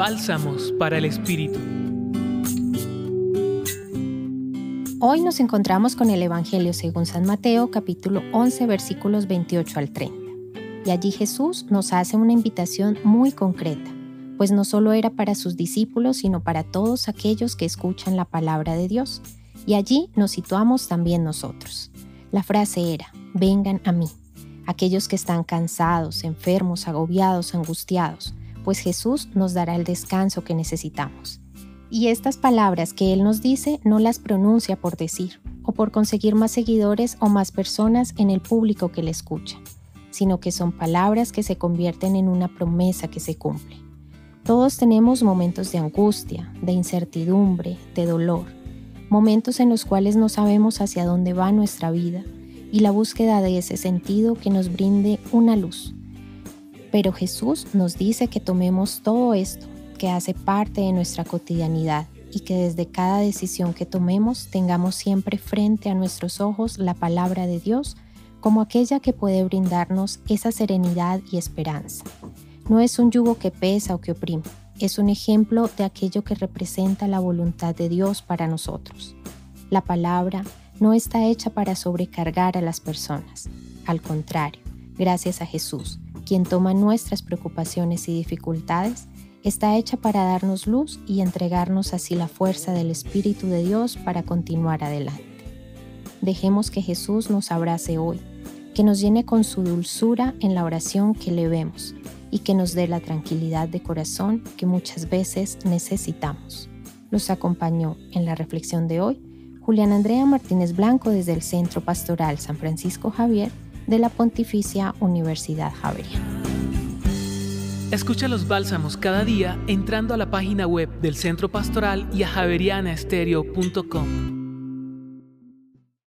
Bálsamos para el Espíritu. Hoy nos encontramos con el Evangelio según San Mateo capítulo 11 versículos 28 al 30. Y allí Jesús nos hace una invitación muy concreta, pues no solo era para sus discípulos, sino para todos aquellos que escuchan la palabra de Dios. Y allí nos situamos también nosotros. La frase era, vengan a mí, aquellos que están cansados, enfermos, agobiados, angustiados, pues Jesús nos dará el descanso que necesitamos. Y estas palabras que Él nos dice no las pronuncia por decir, o por conseguir más seguidores o más personas en el público que le escucha, sino que son palabras que se convierten en una promesa que se cumple. Todos tenemos momentos de angustia, de incertidumbre, de dolor, momentos en los cuales no sabemos hacia dónde va nuestra vida y la búsqueda de ese sentido que nos brinde una luz. Pero Jesús nos dice que tomemos todo esto, que hace parte de nuestra cotidianidad y que desde cada decisión que tomemos tengamos siempre frente a nuestros ojos la palabra de Dios como aquella que puede brindarnos esa serenidad y esperanza. No es un yugo que pesa o que oprime, es un ejemplo de aquello que representa la voluntad de Dios para nosotros. La palabra no está hecha para sobrecargar a las personas. Al contrario, gracias a Jesús, quien toma nuestras preocupaciones y dificultades, está hecha para darnos luz y entregarnos así la fuerza del Espíritu de Dios para continuar adelante. Dejemos que Jesús nos abrace hoy, que nos llene con su dulzura en la oración que le vemos y que nos dé la tranquilidad de corazón que muchas veces necesitamos. Los acompañó en la reflexión de hoy Julián Andrea Martínez Blanco desde el Centro Pastoral San Francisco Javier de la Pontificia Universidad Javeriana. Escucha los bálsamos cada día entrando a la página web del Centro Pastoral y a javerianaestereo.com.